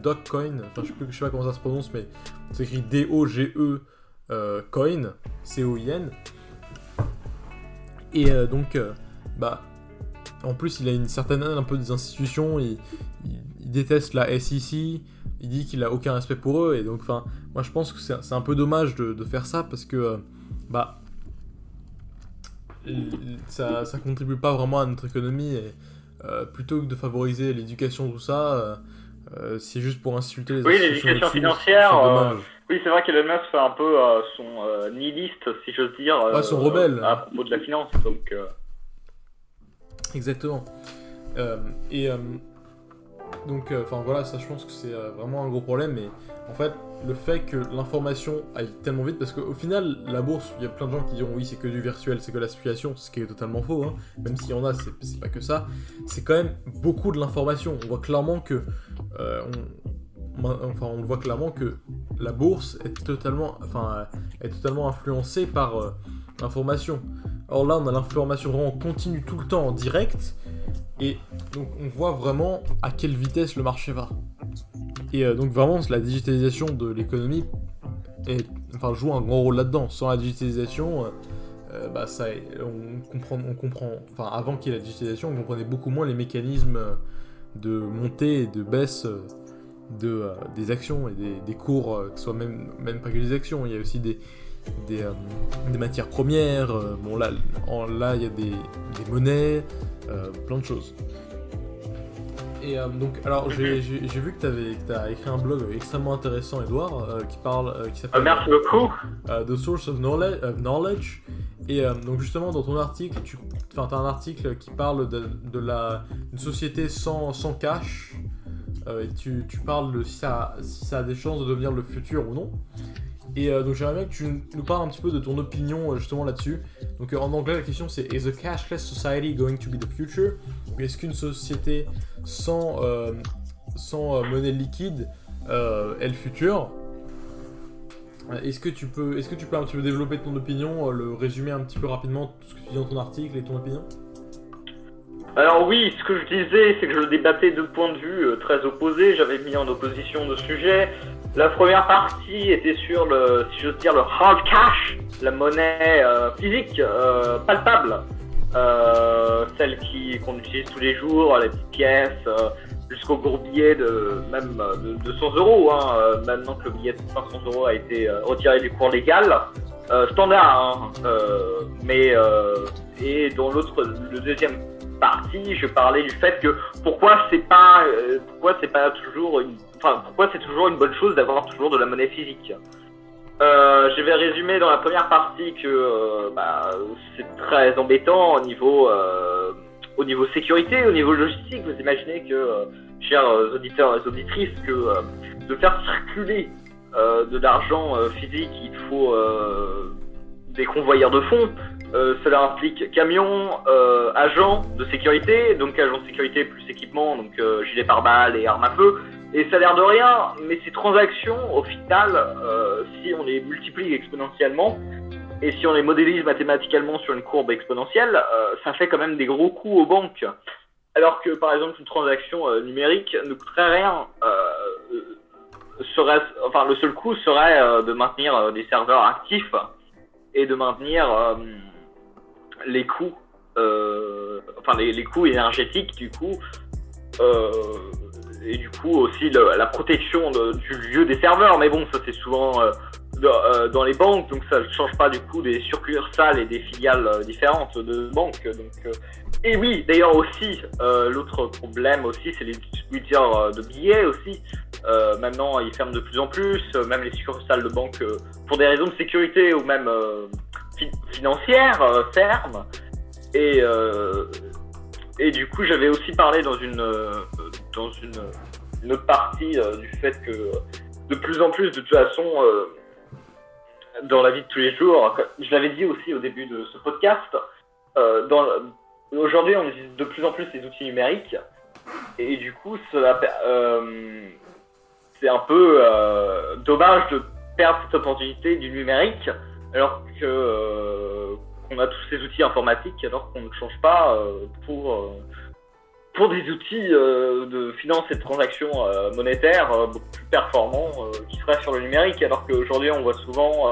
enfin je sais, je sais pas comment ça se prononce, mais c'est écrit D-O-G-E euh, coin, C-O-I-N. Et euh, donc, bah, en plus il a une certaine un peu des institutions, il, il, déteste la SEC, il dit qu'il a aucun respect pour eux, et donc, enfin, moi je pense que c'est un peu dommage de, de, faire ça parce que, bah, ça, ça contribue pas vraiment à notre économie et euh, plutôt que de favoriser l'éducation, tout ça, euh, euh, c'est juste pour insulter les Oui, l'éducation financière. oui, c'est vrai qu'Elon Musk fait un peu son nihiliste, si j'ose dire. son rebelle. à propos de la finance. Donc, Exactement. et donc, enfin voilà, ça je pense que c'est vraiment un gros problème. Mais en fait, le fait que l'information aille tellement vite, parce qu'au final, la bourse, il y a plein de gens qui diront oui, c'est que du virtuel, c'est que la spéculation, ce qui est totalement faux, hein. même s'il y en a, c'est pas que ça, c'est quand même beaucoup de l'information. On voit clairement que. Euh, on voit clairement que la bourse est totalement, totalement influencée par euh, l'information. Alors là, on a l'information vraiment continue tout le temps en direct, et donc on voit vraiment à quelle vitesse le marché va. Et euh, donc vraiment, la digitalisation de l'économie joue un grand rôle là-dedans. Sans la digitalisation, euh, euh, bah, ça, on, comprend, on comprend, enfin avant qu'il y ait la digitalisation, on comprenait beaucoup moins les mécanismes de montée et de baisse de, des actions et des, cours, que ce soit même, même pas que des actions, il y a aussi des, des, matières premières, bon là, là il y a des, des monnaies, plein de choses. Et euh, donc, alors j'ai vu que tu as écrit un blog extrêmement intéressant, Edouard, euh, qui parle, euh, qui s'appelle. merci beaucoup. The Source of Knowledge. Et donc justement, dans ton article, tu as un article qui parle de, de la une société sans, sans cash. Et tu, parles de si ça, a des chances de devenir le futur ou non. Et donc j'aimerais bien que tu nous parles un petit peu de ton opinion justement là-dessus. Donc en anglais la question c'est Is a cashless society going to be the future? Est-ce qu'une société sans, euh, euh, monnaie liquide euh, est le futur? Est-ce que, tu peux, est-ce que tu peux un petit peu développer ton opinion, le résumer un petit peu rapidement tout ce que tu dis dans ton article et ton opinion? Alors oui, ce que je disais, c'est que je débattais de points de vue très opposés. J'avais mis en opposition deux sujets. La première partie était sur le, si j'ose dire, le hard cash, la monnaie physique, palpable, euh, celles qui qu'on utilise tous les jours, les petites pièces, euh, jusqu'au gros billet de même de 200 euros. Hein, euh, maintenant que le billet de 500 euros a été retiré du cours légal, standard. Hein, mais et dans l'autre, le deuxième partie, je parlais du fait que pourquoi c'est pas pourquoi c'est pas toujours une, enfin pourquoi c'est toujours une bonne chose d'avoir toujours de la monnaie physique. Euh, je vais résumer dans la première partie que euh, bah, c'est très embêtant au niveau, euh, au niveau sécurité, au niveau logistique. Vous imaginez que, euh, chers auditeurs et auditrices, que de faire circuler de l'argent physique, il faut des convoyeurs de fonds. cela implique camions, agents de sécurité, donc agents de sécurité plus équipement, donc gilet pare-balles et armes à feu. Et ça a l'air de rien, mais ces transactions, au final, euh, si on les multiplie exponentiellement, et si on les modélise mathématiquement sur une courbe exponentielle, euh, ça fait quand même des gros coûts aux banques. alors que par exemple une transaction euh, numérique ne coûterait rien. serait, enfin, le seul coût serait de maintenir des serveurs actifs et de maintenir les coûts, enfin les, les, coûts énergétiques du coup et du coup aussi la protection du lieu des serveurs. Mais bon, ça c'est souvent euh, euh, dans, les banques, donc ça ne change pas du coup des succursales et des filiales euh, différentes de banques. Donc, et oui, d'ailleurs aussi, l'autre problème aussi, c'est les distributeurs de billets aussi. maintenant, ils ferment de plus en plus, même les succursales de banques, pour des raisons de sécurité ou même financières, ferment. Et et du coup, j'avais aussi parlé dans une, dans une, autre partie euh, du fait que de plus en plus, de toute façon, euh, dans la vie de tous les jours, je l'avais dit aussi au début de ce podcast, aujourd'hui, on utilise de plus en plus les outils numériques. Et du coup, c'est un peu dommage de perdre cette opportunité du numérique alors que on a tous ces outils informatiques alors qu'on ne change pas euh, pour, euh, pour des outils euh, de finance et de transactions monétaires beaucoup plus performants qui seraient sur le numérique alors qu'aujourd'hui on voit souvent,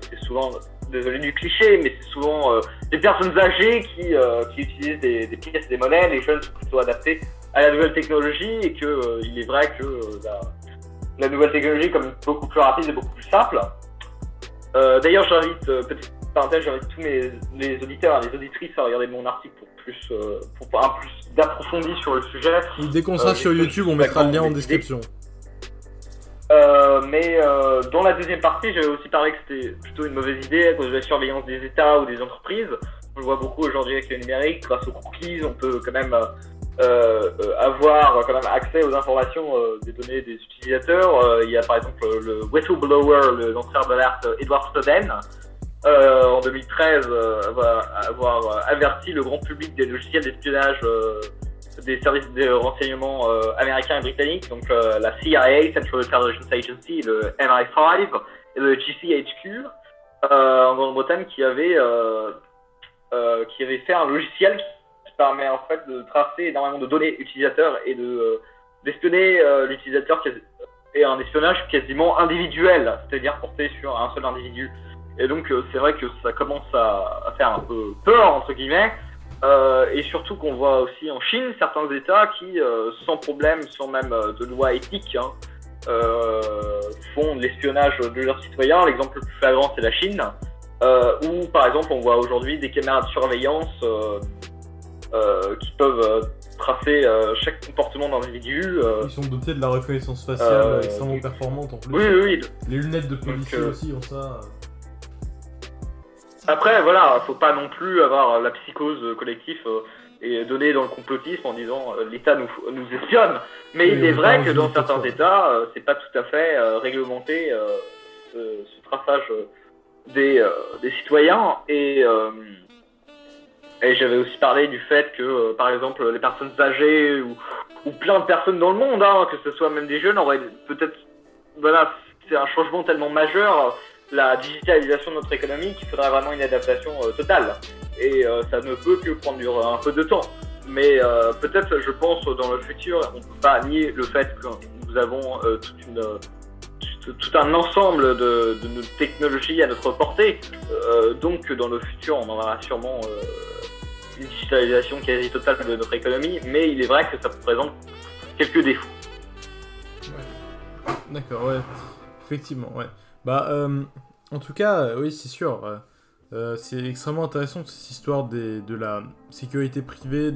c'est souvent, désolé du cliché, mais c'est souvent des personnes âgées qui, utilisent des, pièces, des monnaies, les jeunes sont plutôt adaptés à la nouvelle technologie et que il est vrai que la, la, nouvelle technologie comme beaucoup plus rapide et beaucoup plus simple. D'ailleurs, j'invite, petite parenthèse, j'invite tous mes les auditeurs et les auditrices à regarder mon article pour plus, euh, pour un plus d'approfondi sur le sujet. dès qu'on sera euh, sur YouTube, on mettra le lien en description. Euh, mais dans la deuxième partie, j'avais aussi parlé que c'était plutôt une mauvaise idée à cause de la surveillance des États ou des entreprises. On le voit beaucoup aujourd'hui avec le numérique, grâce aux cookies, on peut quand même avoir quand même accès aux informations des données des utilisateurs. il y a par exemple le whistleblower, le lanceur d'alerte Edward Snowden, euh, en 2013, euh, va avoir averti le grand public des logiciels d'espionnage euh, des services de renseignement américains et britanniques, donc la CIA, Central Intelligence Agency, le MI5 et le GCHQ en Grande-Bretagne qui avait qui avait fait un logiciel qui permet en fait de tracer énormément de données utilisateurs et de d'espionner l'utilisateur et un espionnage quasiment individuel, c'est-à-dire porté sur un seul individu. Et donc euh, c'est vrai que ça commence à, faire un peu peur entre guillemets. Euh, et surtout qu'on voit aussi en Chine certains États qui, euh, sans problème, sans même de loi éthique, hein, font de l'espionnage de leurs citoyens. L'exemple le plus flagrant, c'est la Chine, où par exemple on voit aujourd'hui des caméras de surveillance qui peuvent tracer chaque comportement d'individu. Ils sont dotés de la reconnaissance faciale extrêmement performante en plus. Oui, oui. Les lunettes de policiers aussi ont ça. Après, voilà, faut pas non plus avoir la psychose collective euh, et donner dans le complotisme en disant euh, l'État nous, nous espionne. Mais il est vrai que dans certains États, euh, c'est pas tout à fait réglementé ce, traçage des, des citoyens. Et, et j'avais aussi parlé du fait que, par exemple, les personnes âgées ou, ou plein de personnes dans le monde, hein, que ce soit même des jeunes, auraient peut-être. Voilà, c'est un changement tellement majeur la digitalisation de notre économie qu'il faudra vraiment une adaptation euh, totale. Et euh, ça ne peut que prendre un peu de temps. Mais euh, peut-être, je pense, dans le futur, on ne peut pas nier le fait que nous avons toute une, tout, un ensemble de, de, technologies à notre portée. donc, dans le futur, on aura sûrement une digitalisation quasi totale de notre économie. Mais il est vrai que ça présente quelques défauts. D'accord, ouais. Effectivement, ouais. Bah, euh, en tout cas, euh, oui, c'est sûr. Euh, c'est extrêmement intéressant cette histoire de la sécurité privée,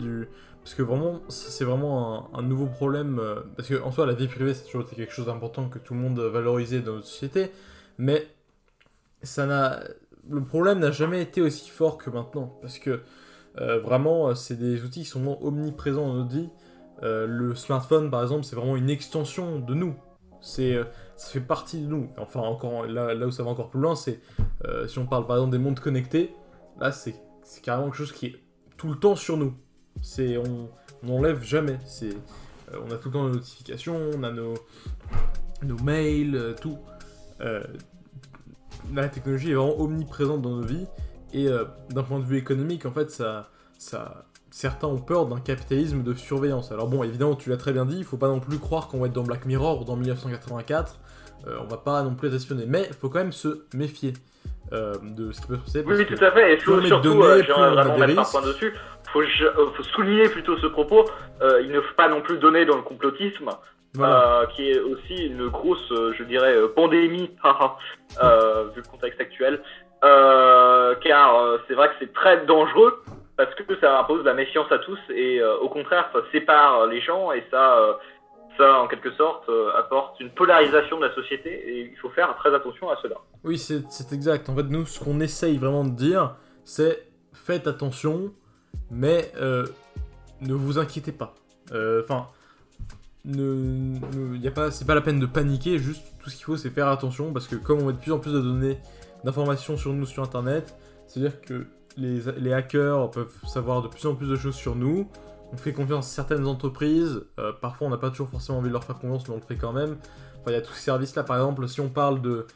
parce que vraiment, c'est vraiment un, nouveau problème. parce que en soi, la vie privée, c'est toujours quelque chose d'important que tout le monde valorisait dans notre société, mais ça n'a, le problème n'a jamais été aussi fort que maintenant, parce que vraiment, c'est des outils qui sont vraiment omniprésents dans notre vie. le smartphone, par exemple, c'est vraiment une extension de nous. C'est ça fait partie de nous. Enfin, encore là, là où ça va encore plus loin, c'est euh, si on parle par exemple des mondes connectés, là c'est carrément quelque chose qui est tout le temps sur nous. C'est on n'enlève jamais. C'est euh, on a tout le temps nos notifications, on a nos nos mails, euh, tout. la technologie est vraiment omniprésente dans nos vies et d'un point de vue économique, en fait, ça ça certains ont peur d'un capitalisme de surveillance. Alors bon, évidemment, tu l'as très bien dit, il faut pas non plus croire qu'on va être dans Black Mirror ou dans 1984. Euh, on va pas non plus être espionné, mais il faut quand même se méfier euh, de ce qui peut se passer. Oui, oui, tout à fait. Et surtout, données, euh, vraiment mettre un point dessus. Faut, je- euh, faut souligner plutôt ce propos. Euh, il ne faut pas non plus donner dans le complotisme, Voilà. qui est aussi une grosse, je dirais, pandémie, vu le contexte actuel. Car c'est vrai que c'est très dangereux parce que ça impose la méfiance à tous et euh, au contraire ça sépare les gens et ça, euh, ça en quelque sorte euh, apporte une polarisation de la société et il faut faire très attention à cela. Oui, c'est exact. En fait, nous, ce qu'on essaye vraiment de dire, c'est faites attention, mais ne vous inquiétez pas. Enfin, ne, ne- y a pas, c'est pas la peine de paniquer. Juste, tout ce qu'il faut, c'est faire attention parce que comme on met de plus en plus de données, d'informations sur nous sur Internet, c'est-à-dire que les, hackers peuvent savoir de plus en plus de choses sur nous. On fait confiance à certaines entreprises. euh, parfois, on n'a pas toujours forcément envie de leur faire confiance, mais on le fait quand même. Enfin, il y a tous ces services-là. Par exemple, si on parle de,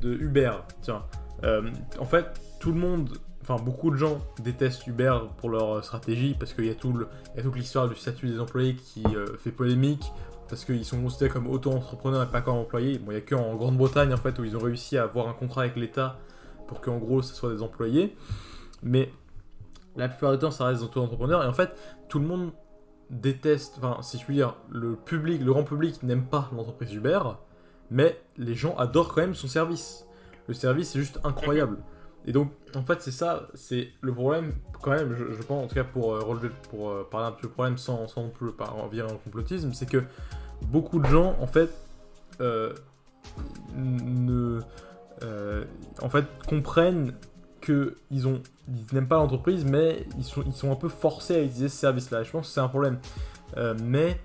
de Uber, tiens, euh, en fait, tout le monde, enfin beaucoup de gens détestent Uber pour leur euh, stratégie parce qu'il y y a toute l'histoire du statut des employés qui fait polémique parce qu'ils sont considérés comme auto-entrepreneurs et pas comme employés. Bon, il y a que en Grande-Bretagne en fait où ils ont réussi à avoir un contrat avec l'État pour qu'en gros ce soit des employés, mais la plupart du temps ça reste des auto-entrepreneurs et en fait tout le monde déteste, enfin si je puis dire, le public, le grand public n'aime pas l'entreprise Uber, mais les gens adorent quand même son service. Le service est juste incroyable. Et donc, en fait, c'est ça, c'est le problème, quand même, je, pense, en tout cas pour euh, relever, pour euh, parler un peu du problème sans, sans non plus par, en virer le complotisme, c'est que beaucoup de gens, en fait, euh, ne, en fait, comprennent ils n'aiment pas l'entreprise, mais ils sont, un peu forcés à utiliser ce service-là. Je pense que c'est un problème. Euh, mais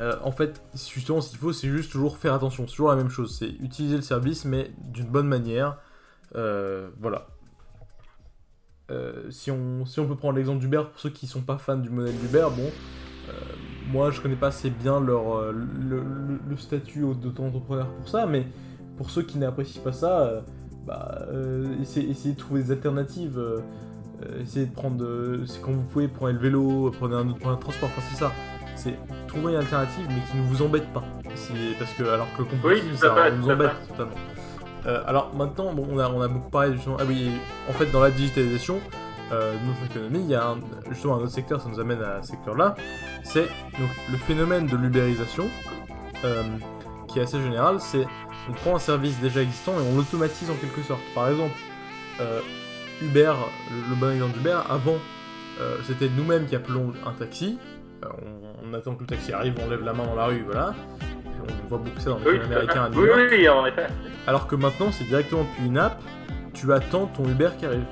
euh, en fait, justement, ce qu'il faut, c'est juste toujours faire attention. C'est toujours la même chose. C'est utiliser le service, mais d'une bonne manière. Euh, voilà. Si, on, si on peut prendre l'exemple d'Uber, pour ceux qui sont pas fans du modèle d'Uber, bon, moi je connais pas assez bien leur, le, le- statut d'auto-entrepreneur pour ça, mais pour ceux qui n'apprécient pas ça, bah, euh, essayez, essayez de trouver des alternatives. euh, euh, essayez de prendre. c'est quand vous pouvez, prenez le vélo, prenez un autre moyen de transport, enfin c'est ça. C'est trouver une alternative, mais qui ne vous embête pas. C'est- Parce que, alors que le complotisme, Oui, ça nous embête totalement. Euh, alors maintenant, bon, on, a, on a beaucoup parlé justement. Ah oui, en fait, dans la digitalisation euh, de notre économie, il y a un- justement un autre secteur, ça nous amène à ce secteur-là. C'est donc le phénomène de l'ubérisation, euh, qui est assez général. C'est on prend un service déjà existant et on l'automatise en quelque sorte. Par exemple, euh, Uber, le, le bon exemple d'Uber, avant, euh, c'était nous-mêmes qui appelons un taxi. Euh, on, on attend que le taxi arrive, on lève la main dans la rue, voilà. On voit beaucoup ça dans les Oui, films américains oui, oui, oui, en effet. Alors que maintenant, c'est directement depuis une app, tu attends ton Uber qui arrive.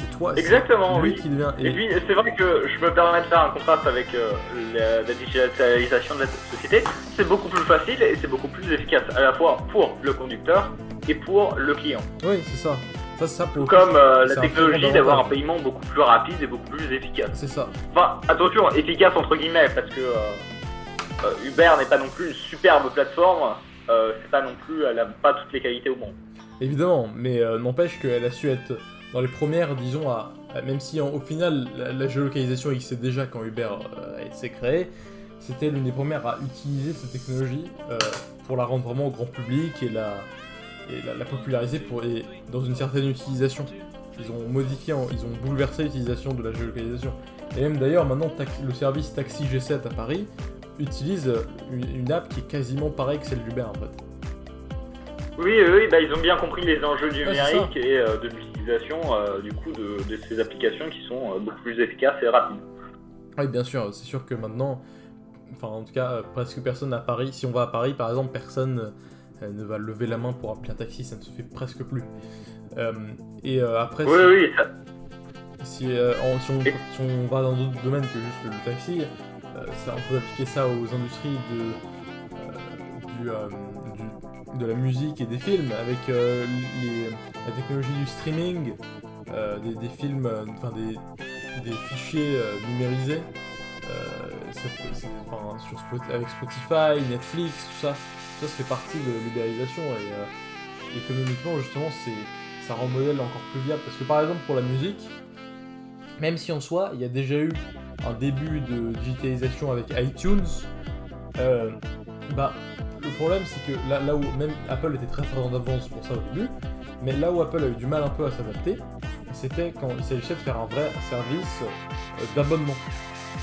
C'est toi, Exactement, lui oui. qui devient. Et puis, c'est vrai que je me permets de faire un contraste avec euh, la, la digitalisation de la société. C'est beaucoup plus facile et c'est beaucoup plus efficace, à la fois pour le conducteur et pour le client. Oui, c'est ça. Ça, ça pour. Comme euh, la technologie d'avoir un paiement beaucoup plus rapide et beaucoup plus efficace. C'est ça. Enfin, attention, efficace entre guillemets, parce que euh, Uber n'est pas non plus une superbe plateforme. C'est pas non plus, elle a pas toutes les qualités au monde. Évidemment, mais n'empêche qu'elle a su être dans les premières, disons, même si au final la, géolocalisation existait déjà quand Uber euh, s'est créé, c'était l'une des premières à utiliser cette technologie euh, pour la rendre vraiment au grand public et la, populariser pour, dans une certaine utilisation. Ils ont modifié, ils ont bouleversé l'utilisation de la géolocalisation. Et même d'ailleurs, maintenant, le service Taxi G7 à Paris utilise euh, une, une app qui est quasiment pareille que celle d'Uber en fait. Oui, oui, bah, ils ont bien compris les enjeux du Ouais, et euh, de l'utilisation euh, du coup de, de ces applications qui sont euh, beaucoup plus efficaces et rapides. Oui, bien sûr, c'est sûr que maintenant, enfin en tout cas, presque personne à Paris, si on va à Paris par exemple, personne euh, ne va lever la main pour appeler un taxi, ça ne se fait presque plus. Euh, et euh, après, Oui, si, oui, ça- si, euh, en- si on, Et- si on va dans d'autres domaines que juste le, taxi, euh, ça, on peut appliquer ça aux industries de, euh, du, euh, du- de la musique et des films, avec euh, la technologie du streaming, euh, des, films, euh, enfin des, fichiers numérisés. Avec Spotify, Netflix, tout ça, ça, fait partie de l'ubérisation et économiquement justement c'est ça rend le modèle encore plus viable parce que par exemple pour la musique même si en soi, il y a déjà eu un début de digitalisation avec iTunes, bah, le problème c'est que là, là où même Apple était très très en avance pour ça au début, mais là où Apple a eu du mal un peu à s'adapter, c'était quand il s'agissait de faire un vrai service euh, d'abonnement.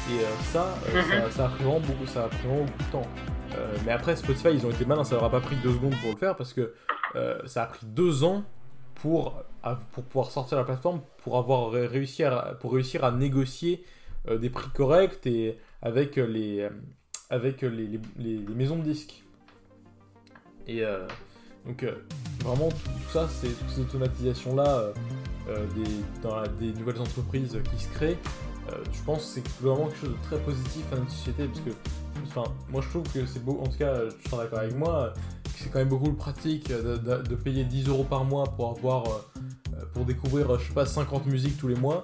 Et euh, ça, euh, Mhm. ça, ça a pris vraiment beaucoup, ça a pris vraiment beaucoup de temps. Euh, mais après, Spotify, ils ont été malins, ça leur a pas pris deux secondes pour le faire parce que euh, ça a pris deux ans pour, pour pouvoir sortir la plateforme, pour avoir ré- réussi à, pour réussir à négocier euh, des prix corrects et avec les, avec les, les- les- les maisons de disques. Et euh, donc, euh, vraiment, tout, ça, toutes ces automatisations-là euh, euh, des, nouvelles entreprises qui se créent. je pense que c'est vraiment quelque chose de très positif à notre société parce que enfin moi je trouve que c'est beau en tout cas tu seras d'accord avec moi c'est quand même beaucoup pratique de, payer 10 euros par mois pour avoir pour découvrir je sais pas 50 musiques tous les mois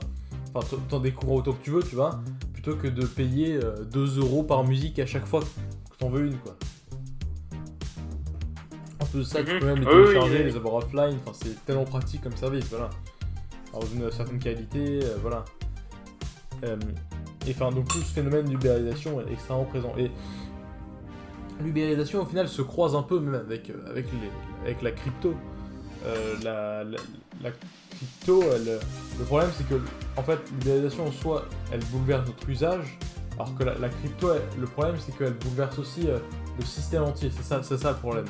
enfin t'en découvres autant que tu veux tu vois plutôt que de payer euh, 2 euros par musique à chaque fois que t'en veux une quoi de ça tu Mhm. peux même les télécharger les avoir offline enfin c'est tellement pratique comme service voilà dans une certaine qualité euh, voilà euh, et enfin, donc tout ce phénomène d'ubérisation est extrêmement présent. Et l'ubérisation, au final, se croise un peu même avec, euh, avec, les, avec la crypto. Euh, la, la, la crypto, elle, le problème, c'est que, en fait, l'ubérisation en soi, elle bouleverse notre usage, alors que la, la crypto, elle- le problème, c'est qu'elle bouleverse aussi euh, le système entier. C'est ça, c'est ça le problème.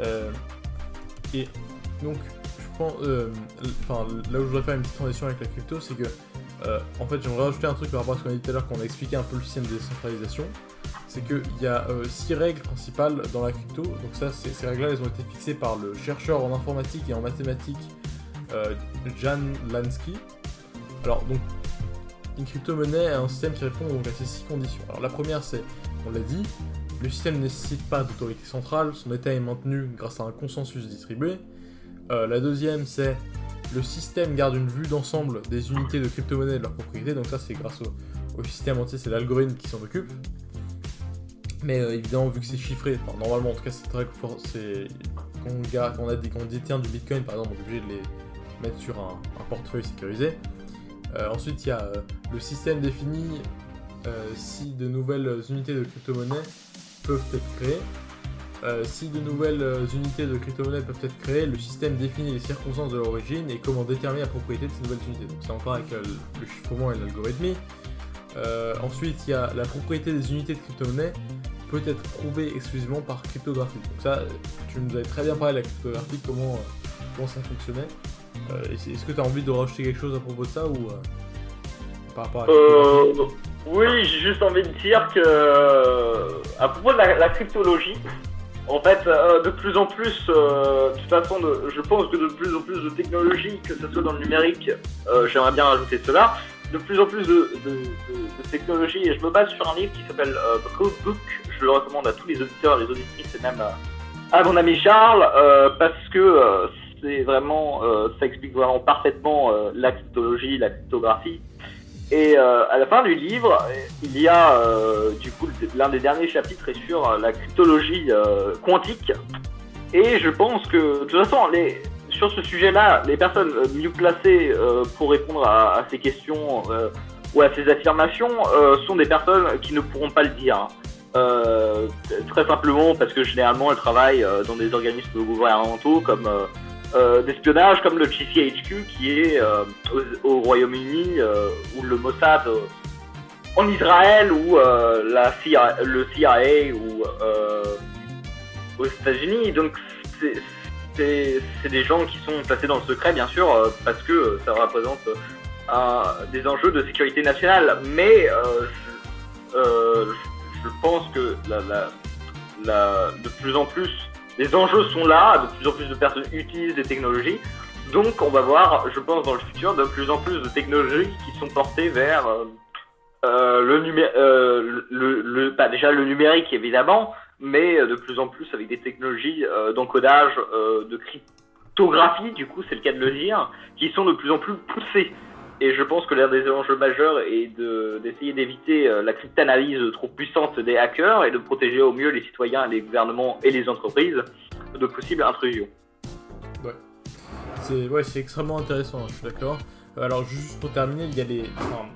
Euh, et donc, je euh, enfin, là où je voudrais faire une petite transition avec la crypto, c'est que euh, en fait, j'aimerais rajouter un truc par rapport à ce qu'on a dit tout à l'heure, qu'on a expliqué un peu le système de décentralisation. C'est qu'il y a euh, six règles principales dans la crypto. Donc ça, ces règles-là, elles ont été fixées par le chercheur en informatique et en mathématiques Jan Lansky. Alors donc, une crypto-monnaie est un système qui répond donc à ces six conditions. Alors la première, c'est, on l'a dit, le système ne nécessite pas d'autorité centrale, son état est maintenu grâce à un consensus distribué. Euh, la deuxième, c'est le système garde une vue d'ensemble des unités de crypto-monnaie et de leurs propriétés, donc ça c'est grâce au, système entier, c'est l'algorithme qui s'en occupe. Mais euh, évidemment, vu que c'est chiffré, enfin, normalement en tout cas c'est très fort, c'est quand a des, quand détient du bitcoin par exemple, on est obligé de les mettre sur un, portefeuille sécurisé. Euh, ensuite, il y a le système défini euh, si de nouvelles unités de crypto-monnaie peuvent être créées. Euh, si de nouvelles euh, unités de crypto-monnaie peuvent être créées, le système définit les circonstances de leur origine et comment déterminer la propriété de ces nouvelles unités. Donc c'est encore avec euh, le chiffrement et l'algorithmie. Ensuite, il y a la propriété des unités de crypto-monnaie peut être prouvée exclusivement par cryptographie. Donc ça, tu nous avais très bien parlé de la cryptographie, comment, comment ça fonctionnait. Est- Est-ce que tu as envie de rajouter quelque chose à propos de ça ou par rapport à la cryptographie Euh, oui, j'ai juste envie de dire que euh, à propos de la, la cryptologie, en fait, euh, de plus en plus, euh, de toute façon, de- je pense que de plus en plus de technologies, que ce soit dans le numérique, euh, j'aimerais bien rajouter cela, de plus en plus de, de, technologies, et je me base sur un livre qui s'appelle Codebook, je le recommande à tous les auditeurs, les auditrices, et même à, mon ami Charles, parce que c'est vraiment, ça explique vraiment parfaitement la cryptologie, la cryptographie. Et euh, à la fin du livre, il y a euh, du coup l'un des derniers chapitres est sur euh, la cryptologie quantique. Et je pense que de toute façon, sur ce sujet-là, les personnes mieux placées pour répondre à, ces questions ou à ces affirmations sont des personnes qui ne pourront pas le dire. Très simplement parce que généralement elles travaillent dans des organismes gouvernementaux comme euh, d'espionnage comme le GCHQ qui est euh, au, au Royaume-Uni euh, ou le Mossad euh, en Israël ou euh, la CIA, le CIA ou euh, aux États-Unis. Donc c'est- des gens qui sont placés dans le secret bien sûr parce que ça représente un- des enjeux de sécurité nationale. Mais je pense que la, la, la- de plus en plus les enjeux sont là, de plus en plus de personnes utilisent des technologies. Donc on va voir, je pense, dans le futur, de plus en plus de technologies qui sont portées vers euh, euh, le numérique, bah, déjà le numérique évidemment, mais euh, de plus en plus avec des technologies euh, d'encodage, euh, de cryptographie, du coup c'est le cas de le dire, qui sont de plus en plus poussées. Et je pense que l'un des enjeux majeurs est de- d'essayer d'éviter euh, la cryptanalyse trop puissante des hackers et de protéger au mieux les citoyens, les gouvernements et les entreprises de possibles intrusions. Ouais, c'est extrêmement intéressant, je suis d'accord. Euh, alors juste pour terminer, il y a les, enfin,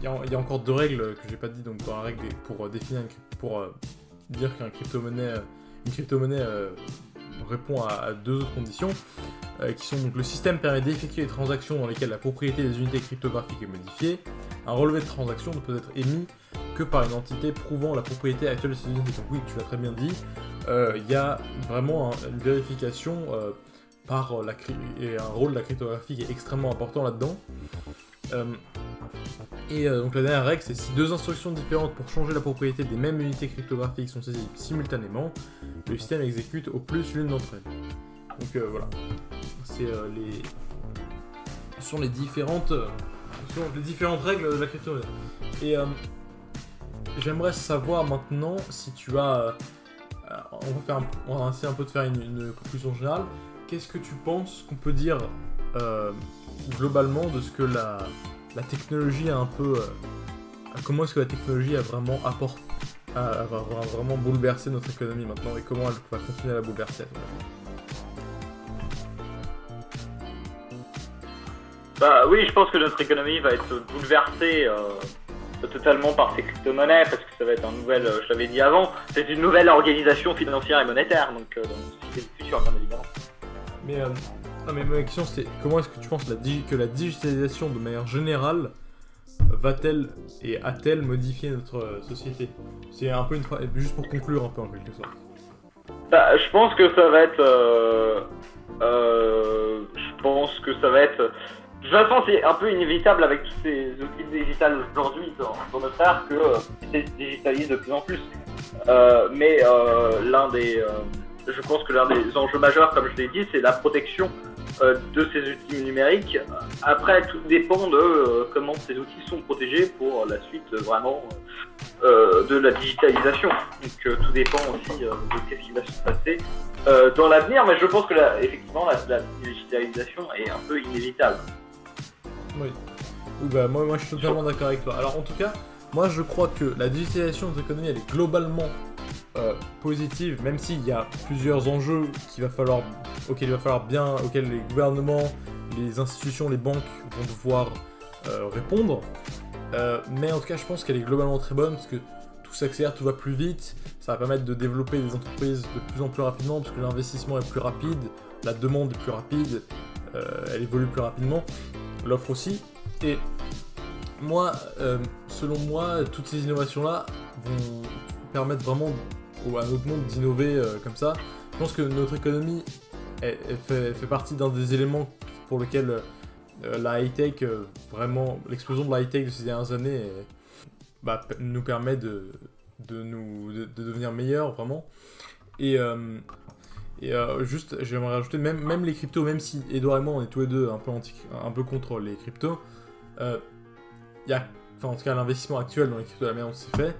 il y a, encore deux règles que j'ai pas dit donc dans la règle pour euh, définir pour dire qu'un crypto-monnaie, une crypto-monnaie euh, répond à, deux autres conditions euh, qui sont donc le système permet d'effectuer des transactions dans lesquelles la propriété des unités cryptographiques est modifiée. Un relevé de transaction ne peut être émis que par une entité prouvant la propriété actuelle de ces unités. Donc oui, tu l'as très bien dit. Euh, Il y a vraiment un- une vérification euh, par la et un rôle de la cryptographie qui est extrêmement important là-dedans. Et donc la dernière règle, c'est si deux instructions différentes pour changer la propriété des mêmes unités cryptographiques sont saisies simultanément, le système exécute au plus l'une d'entre elles. Donc euh, voilà, c'est euh, les ce sont les différentes euh, ce sont les différentes règles de la crypto-monnaie. Et euh, j'aimerais savoir maintenant si tu as on va faire un, on va essayer un peu de faire une, une conclusion générale. Qu'est-ce que tu penses qu'on peut dire globalement de ce que la, la technologie a un peu. comment est-ce que la technologie a vraiment apporté. A, a- a vraiment bouleversé notre économie maintenant et comment elle va continuer à la bouleverser à Bah oui, je pense que notre économie va être bouleversée euh, totalement par ces crypto-monnaies parce que ça va être un nouvel, euh, je l'avais dit avant, c'est une nouvelle organisation financière et monétaire, donc euh, dans du futur bien évidemment. Mais, euh, non, mais ma question c'est comment est-ce que tu penses la que la digitalisation de manière générale va-t-elle et a-t-elle modifié notre euh, société? C'est un peu une phrase, juste pour conclure un peu en quelque sorte. Bah, je pense que ça va être. euh, euh, je pense que ça va être. De toute façon, c'est un peu inévitable avec tous ces outils digitales aujourd'hui dans, notre ère que c'est digitalise de plus en plus. Mais l'un des. je pense que l'un des enjeux majeurs, comme je l'ai dit, c'est la protection de ces outils numériques. Après, tout dépend de euh, comment ces outils sont protégés pour la suite euh, vraiment euh, de la digitalisation. Donc euh, tout dépend aussi euh, de qu'est-ce qui va se passer euh, dans l'avenir, mais je pense que effectivement la, digitalisation est un peu inévitable. Oui. Bah moi, moi je suis totalement d'accord avec toi. Alors en tout cas, moi je crois que la digitalisation de notre économie elle est globalement euh, positive, même s'il y a plusieurs enjeux qu'il va falloir, auxquels il va falloir bien, auxquels les gouvernements, les institutions, les banques vont devoir euh, répondre. Euh, mais en tout cas, je pense qu'elle est globalement très bonne parce que tout s'accélère, tout va plus vite. Ça va permettre de développer des entreprises de plus en plus rapidement parce que l'investissement est plus rapide, la demande est plus rapide, elle évolue plus rapidement, l'offre aussi. Et moi, selon moi, toutes ces innovations-là vont permettre vraiment au- à notre monde d'innover euh, comme ça. Je pense que notre économie fait, fait partie d'un des éléments pour lequel euh, la high-tech, euh, vraiment, l'explosion de la high-tech de ces dernières années bah, nous permet de, de, nous, de, de devenir meilleurs, vraiment. Et, et juste, j'aimerais rajouter, même, même les cryptos, même si Edouard et moi, on est tous les deux un peu, anti, un peu contre les cryptos, il y a, enfin en tout cas l'investissement actuel dans les cryptos, la manière dont c'est fait,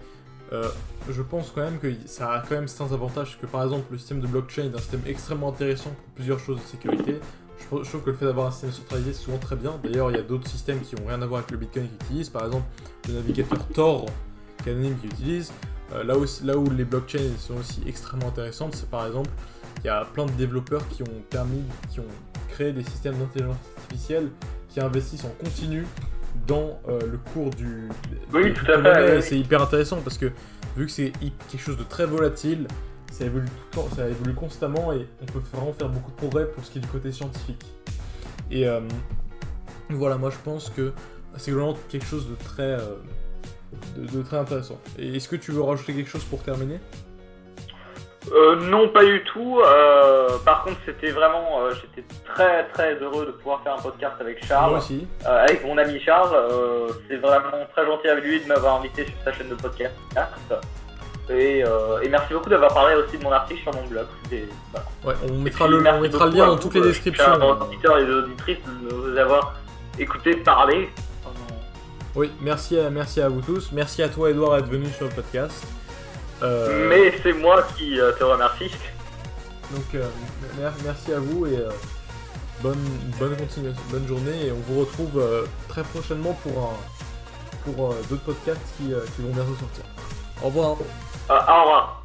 euh, je pense quand même que ça a quand même certains avantages, que par exemple le système de blockchain est un système extrêmement intéressant pour plusieurs choses de sécurité. Je trouve, que le fait d'avoir un système centralisé c'est souvent très bien. D'ailleurs, il y a d'autres systèmes qui ont rien à voir avec le Bitcoin qui utilisent, par exemple le navigateur Tor qui utilise. Euh, là, là où les blockchains sont aussi extrêmement intéressantes, c'est par exemple il y a plein de développeurs qui ont permis, qui ont créé des systèmes d'intelligence artificielle qui investissent en continu dans euh, le cours du. Oui, tout à fait, oui. C'est hyper intéressant parce que vu que c'est quelque chose de très volatile, ça évolue, tout le temps- ça évolue constamment et on peut vraiment faire beaucoup de progrès pour ce qui est du côté scientifique. Et euh, voilà, moi je pense que c'est vraiment quelque chose de très, euh, de, de très intéressant. Et est-ce que tu veux rajouter quelque chose pour terminer? Euh, non, pas du tout. Euh, par contre, c'était vraiment, euh, j'étais très très heureux de pouvoir faire un podcast avec Charles, Moi aussi. euh, avec mon ami Charles. C'est vraiment très gentil avec lui de m'avoir invité sur sa chaîne de podcast. Et, et merci beaucoup d'avoir parlé aussi de mon article sur mon blog. Voilà. Ouais, on Et mettra puis, le, merci on mettra le beaucoup lien dans toutes les descriptions. chers auditeurs et auditrices de nous avoir écouté parler. Oui, merci à, merci à vous tous. Merci à toi, Edouard, d'être venu sur le podcast. Euh, Mais c'est moi qui euh, te remercie. Donc, euh, mer- merci à vous et euh, bonne, bonne continuation, bonne journée. Et on vous retrouve euh, très prochainement pour, un, pour euh, d'autres podcasts qui, euh, qui vont bientôt sortir. Au revoir. Euh, au revoir.